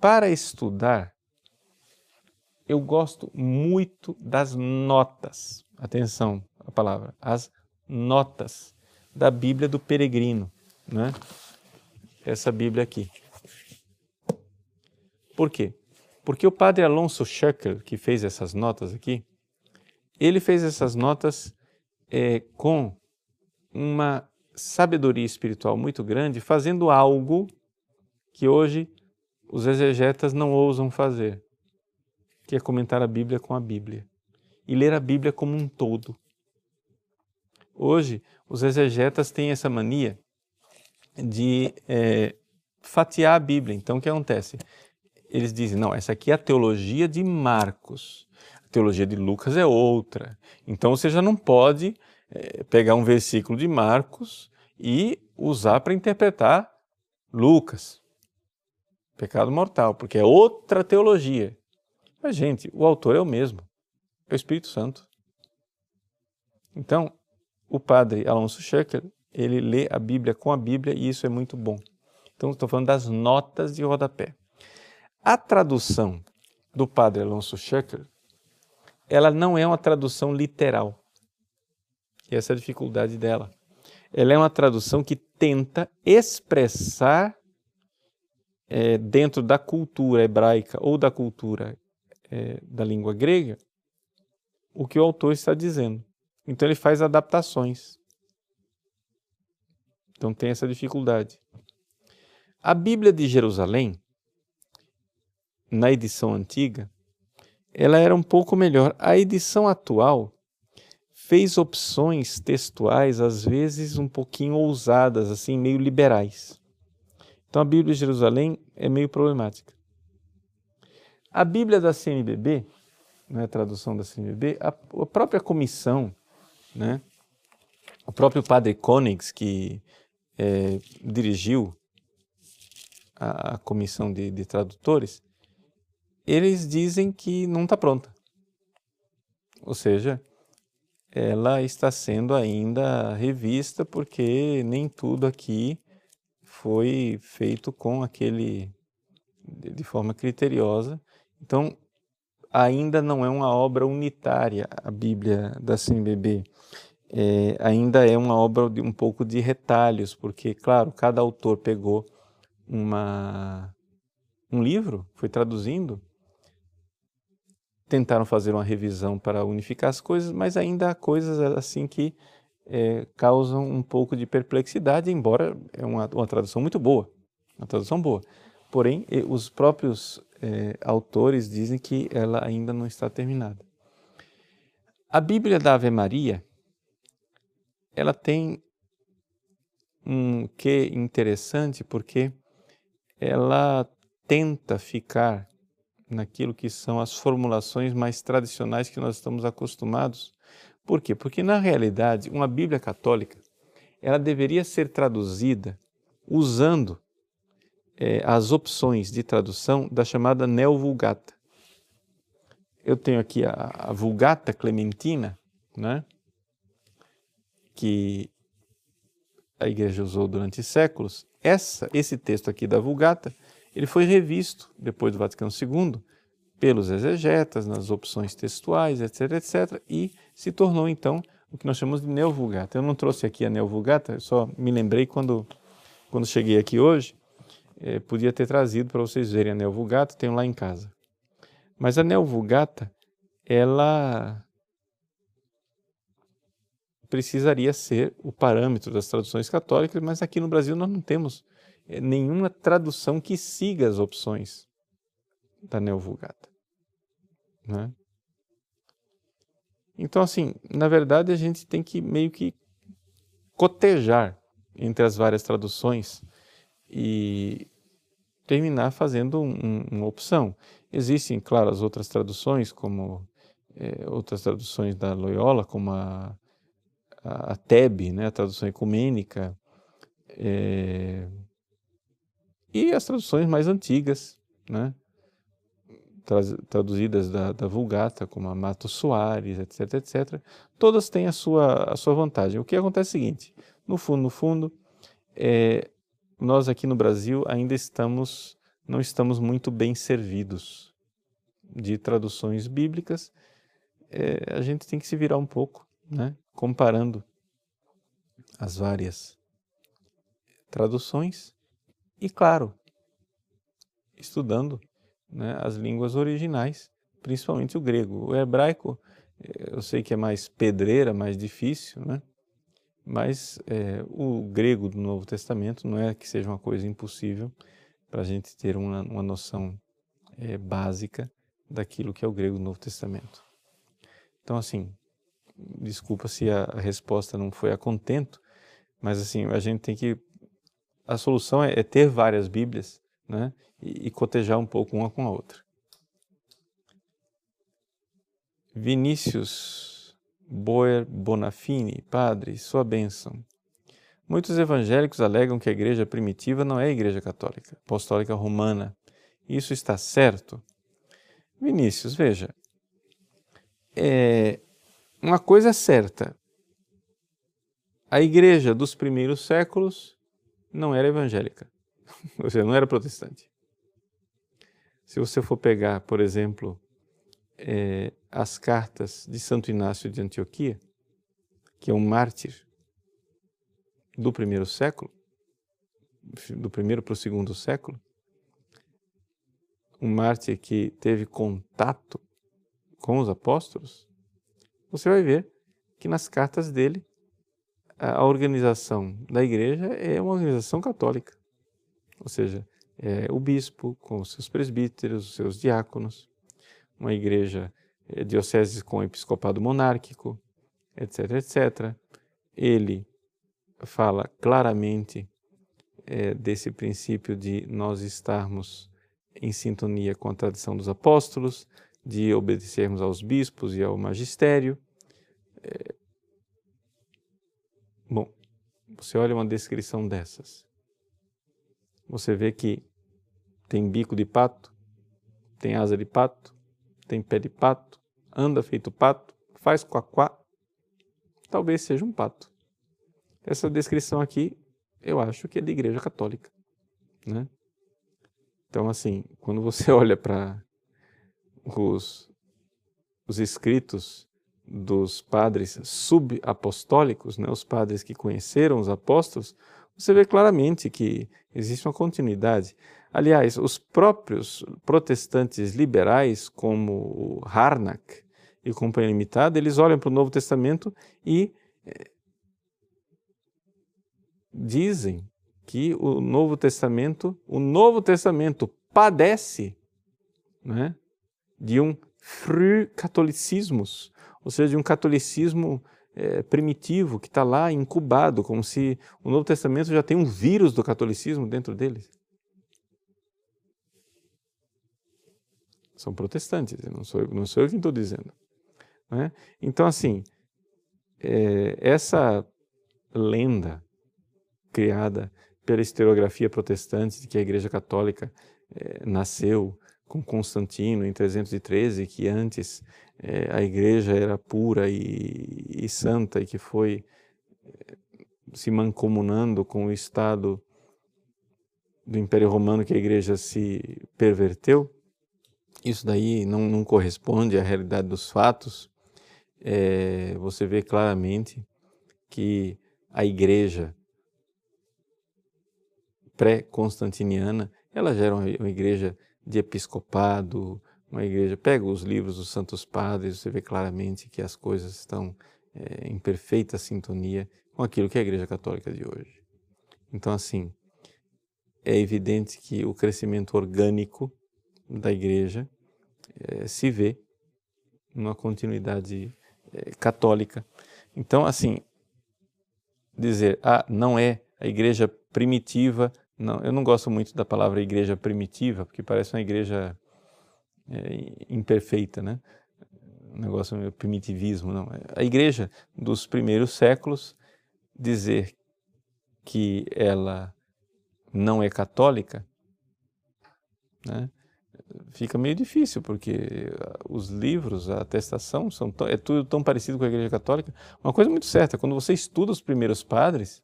Para estudar, eu gosto muito das notas. Atenção, a palavra, as notas da Bíblia do Peregrino, né? Essa Bíblia aqui. Por quê? Porque o padre Alonso Schöcker, que fez essas notas aqui, ele fez essas notas é, com uma sabedoria espiritual muito grande, fazendo algo que hoje os exegetas não ousam fazer, que é comentar a Bíblia com a Bíblia e ler a Bíblia como um todo. Hoje, os exegetas têm essa mania de é, fatiar a Bíblia. Então, o que acontece? Eles dizem, não, essa aqui é a teologia de Marcos, a teologia de Lucas é outra. Então, você já não pode é, pegar um versículo de Marcos e usar para interpretar Lucas. Pecado mortal, porque é outra teologia. Mas, gente, o autor é o mesmo, é o Espírito Santo. Então, o padre Alonso Schecker, ele lê a Bíblia com a Bíblia e isso é muito bom. Então, estou falando das notas de rodapé. A tradução do padre Alonso Schecker, ela não é uma tradução literal. E essa é a dificuldade dela. Ela é uma tradução que tenta expressar é, dentro da cultura hebraica ou da cultura é, da língua grega o que o autor está dizendo. Então ele faz adaptações. Então tem essa dificuldade. A Bíblia de Jerusalém, na edição antiga, ela era um pouco melhor. A edição atual fez opções textuais, às vezes um pouquinho ousadas, assim, meio liberais. Então a Bíblia de Jerusalém é meio problemática. A Bíblia da CNBB, né, a tradução da CNBB, a, a própria comissão né? O próprio padre Koenigs, que é, dirigiu a, a comissão de, de, tradutores, eles dizem que não está pronta. Ou seja, ela está sendo ainda revista porque nem tudo aqui foi feito com aquele de, forma criteriosa. Então, ainda não é uma obra unitária, a Bíblia da CNBB. É, ainda é uma obra de um pouco de retalhos, porque, claro, cada autor pegou uma, um livro, foi traduzindo, tentaram fazer uma revisão para unificar as coisas, mas ainda há coisas assim que é, causam um pouco de perplexidade, embora é uma, uma tradução muito boa, uma tradução boa. Porém, os próprios é, autores dizem que ela ainda não está terminada. A Bíblia da Ave Maria, ela tem um que interessante porque ela tenta ficar naquilo que são as formulações mais tradicionais que nós estamos acostumados. Por quê? Porque na realidade, uma Bíblia católica, ela deveria ser traduzida usando é, as opções de tradução da chamada Neovulgata. Eu tenho aqui a, a Vulgata Clementina, né? que a igreja usou durante séculos. Essa, esse texto aqui da Vulgata, ele foi revisto depois do Vaticano II pelos exegetas nas opções textuais, etc, etc, e se tornou então o que nós chamamos de Neovulgata. Eu não trouxe aqui a Neovulgata, só me lembrei quando quando cheguei aqui hoje, é, podia ter trazido para vocês verem a Neovulgata, tenho lá em casa. Mas a Neovulgata, ela precisaria ser o parâmetro das traduções católicas, mas aqui no Brasil nós não temos eh, nenhuma tradução que siga as opções da Neovulgata. Né? Então, assim, na verdade a gente tem que meio que cotejar entre as várias traduções e terminar fazendo um, uma opção. Existem, claro, as outras traduções, como é, outras traduções da Loyola, como a a, a TEB, né, a tradução ecumênica, é, e as traduções mais antigas, né, traduzidas da, da, Vulgata, como a Mato Soares, etc, etc, todas têm a sua, a sua vantagem. O que acontece é o seguinte, no fundo, no fundo, é, nós aqui no Brasil ainda estamos, não estamos muito bem servidos de traduções bíblicas, é, a gente tem que se virar um pouco, né? comparando as várias traduções e, claro, estudando né, as línguas originais, principalmente o grego. O hebraico, eh, eu sei que é mais pedreira, mais difícil, né? mas é, o grego do Novo Testamento não é que seja uma coisa impossível para a gente ter uma, uma noção é, básica daquilo que é o grego do Novo Testamento. Então, assim, desculpa se a resposta não foi a contento, mas assim, a gente tem que. A solução é, é ter várias Bíblias né, e, cotejar um pouco uma com a outra. Vinícius Boer Bonafini, padre, sua bênção. Muitos evangélicos alegam que a igreja primitiva não é a igreja católica, apostólica romana. Isso está certo? Vinícius, veja, é, uma coisa é certa: a igreja dos primeiros séculos não era evangélica, ou seja, não era protestante. Se você for pegar, por exemplo, é, as cartas de Santo Inácio de Antioquia, que é um mártir do primeiro século, do primeiro para o segundo século, um mártir que teve contato com os apóstolos, você vai ver que nas cartas dele a organização da igreja é uma organização católica, ou seja, é o bispo com os seus presbíteros, os seus diáconos, uma igreja é, diocese com episcopado monárquico, etc, etc. Ele fala claramente é, desse princípio de nós estarmos em sintonia com a tradição dos apóstolos, de obedecermos aos bispos e ao magistério. É... Bom, você olha uma descrição dessas, você vê que tem bico de pato, tem asa de pato, tem pé de pato, anda feito pato, faz quaquá, talvez seja um pato. Essa descrição aqui, eu acho que é de igreja católica, né? Então, assim, quando você olha para os, os escritos dos padres subapostólicos, né, os padres que conheceram os apóstolos, você vê claramente que existe uma continuidade. Aliás, os próprios protestantes liberais, como Harnack e Companhia Limitada, eles olham para o Novo Testamento e eh, dizem que o Novo Testamento, o Novo Testamento padece né, de um früh-catolicismus, ou seja, de um catolicismo é, primitivo que está lá incubado, como se o Novo Testamento já tem um vírus do catolicismo dentro dele. São protestantes, não sou, não sou eu quem estou dizendo. Né? Então, assim, é, essa lenda criada pela historiografia protestante de que a Igreja Católica é, nasceu com Constantino em 313, que antes é, a Igreja era pura e, e santa e que foi é, se mancomunando com o Estado do Império Romano que a Igreja se perverteu. Isso daí não, não corresponde à realidade dos fatos. É, você vê claramente que a Igreja pré-constantiniana, ela já era uma igreja de episcopado, uma igreja. Pega os livros dos Santos Padres, você vê claramente que as coisas estão é, em perfeita sintonia com aquilo que é a Igreja Católica de hoje. Então, assim, é evidente que o crescimento orgânico da igreja é, se vê numa continuidade é, católica. Então, assim, dizer, ah, não é a igreja primitiva não, eu não gosto muito da palavra igreja primitiva, porque parece uma igreja é, imperfeita, né? Um negócio meio primitivismo, não. A igreja dos primeiros séculos dizer que ela não é católica, né? Fica meio difícil, porque os livros, a atestação, são é tudo tão parecido com a Igreja Católica. Uma coisa muito certa, quando você estuda os primeiros padres,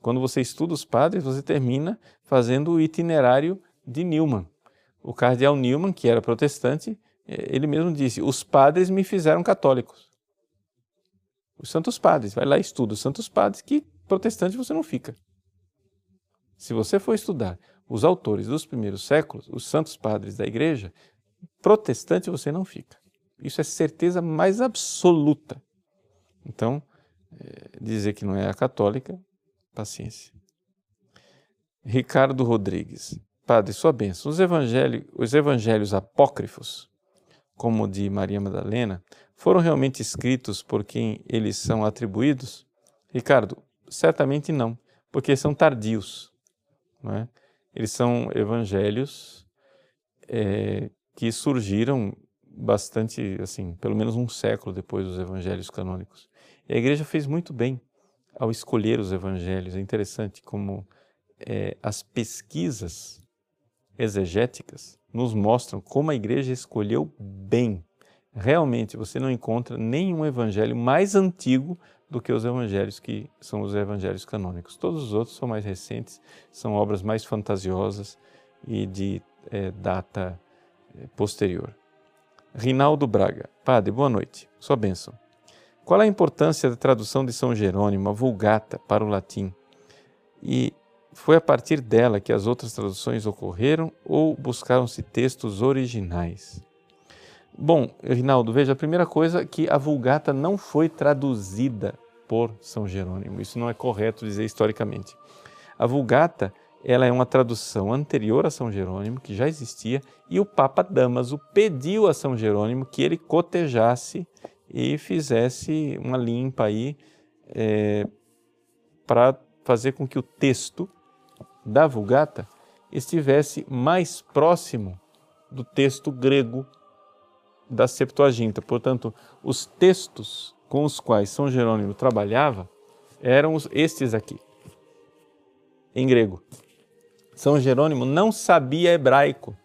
quando você estuda os padres, você termina fazendo o itinerário de Newman. O cardeal Newman, que era protestante, eh, ele mesmo disse: Os padres me fizeram católicos. Os santos padres, vai lá e estuda os santos padres, que protestante você não fica. Se você for estudar os autores dos primeiros séculos, os santos padres da igreja, protestante você não fica. Isso é certeza mais absoluta. Então, é, dizer que não é a católica Paciência. Ricardo Rodrigues. Padre, sua bênção. Os, evangelho, os evangelhos apócrifos, como o de Maria Madalena, foram realmente escritos por quem eles são atribuídos? Ricardo, certamente não, porque são tardios. Não é? Eles são evangelhos é, que surgiram bastante, assim, pelo menos um século depois dos evangelhos canônicos. E a igreja fez muito bem ao escolher os evangelhos. É interessante como é, as pesquisas exegéticas nos mostram como a igreja escolheu bem. Realmente você não encontra nenhum evangelho mais antigo do que os evangelhos que são os evangelhos canônicos. Todos os outros são mais recentes, são obras mais fantasiosas e de é, data é, posterior. Rinaldo Braga. Padre, boa noite. Sua bênção. Qual a importância da tradução de São Jerônimo, a Vulgata, para o latim? E foi a partir dela que as outras traduções ocorreram ou buscaram-se textos originais? Bom, Rinaldo, veja, a primeira coisa é que a Vulgata não foi traduzida por São Jerônimo. Isso não é correto dizer historicamente. A Vulgata ela é uma tradução anterior a São Jerônimo, que já existia, e o Papa Damaso pediu a São Jerônimo que ele cotejasse e fizesse uma limpa aí é, para fazer com que o texto da Vulgata estivesse mais próximo do texto grego da Septuaginta. Portanto, os textos com os quais São Jerônimo trabalhava eram estes aqui, em grego. São Jerônimo não sabia hebraico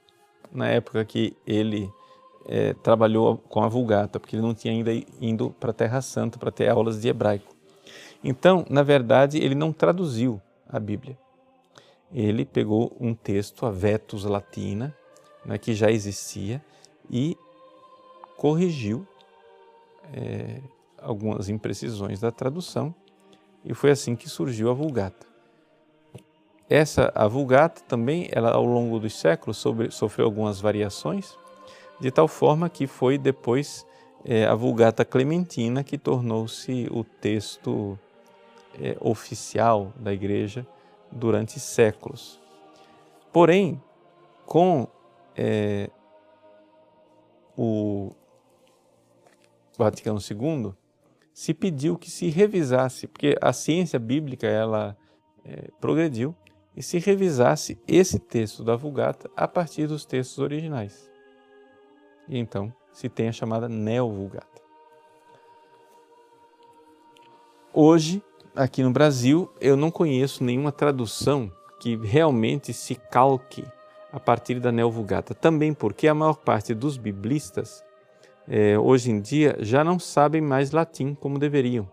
na época que ele é, trabalhou com a Vulgata, porque ele não tinha ainda ido para a Terra Santa para ter aulas de hebraico. Então, na verdade, ele não traduziu a Bíblia. Ele pegou um texto, a Vetus Latina, né, que já existia, e corrigiu é, algumas imprecisões da tradução, e foi assim que surgiu a Vulgata. Essa, a Vulgata também, ela ao longo dos séculos sobre, sofreu algumas variações, de tal forma que foi depois é, a Vulgata Clementina que tornou-se o texto é, oficial da Igreja durante séculos. Porém, com é, o Vaticano II, se pediu que se revisasse, porque a ciência bíblica ela é, progrediu, e se revisasse esse texto da Vulgata a partir dos textos originais e então se tem a chamada Neo-Vulgata. Hoje, aqui no Brasil, eu não conheço nenhuma tradução que realmente se calque a partir da Neo-Vulgata. Também porque a maior parte dos biblistas, eh, hoje em dia, já não sabem mais latim como deveriam.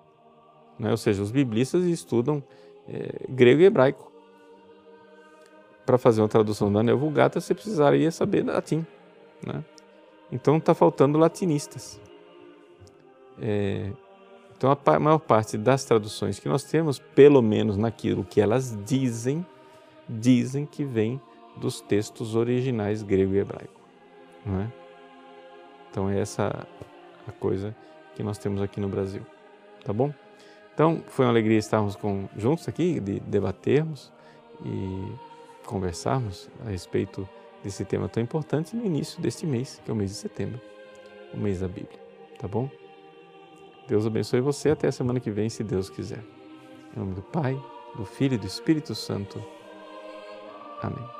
Né? Ou seja, os biblistas estudam eh, grego e hebraico. Para fazer uma tradução da Neo-Vulgata, você precisaria saber latim. Né? Então está faltando latinistas. É, então a maior parte das traduções que nós temos, pelo menos naquilo que elas dizem, dizem que vem dos textos originais grego e hebraico. Não é? Então é essa a coisa que nós temos aqui no Brasil. Tá bom? Então foi uma alegria estarmos com, juntos aqui, de debatermos e conversarmos a respeito desse tema tão importante no início deste mês, que é o mês de setembro, o mês da Bíblia. Tá bom? Deus abençoe você até a semana que vem, se Deus quiser. Em nome do Pai, do Filho e do Espírito Santo. Amém.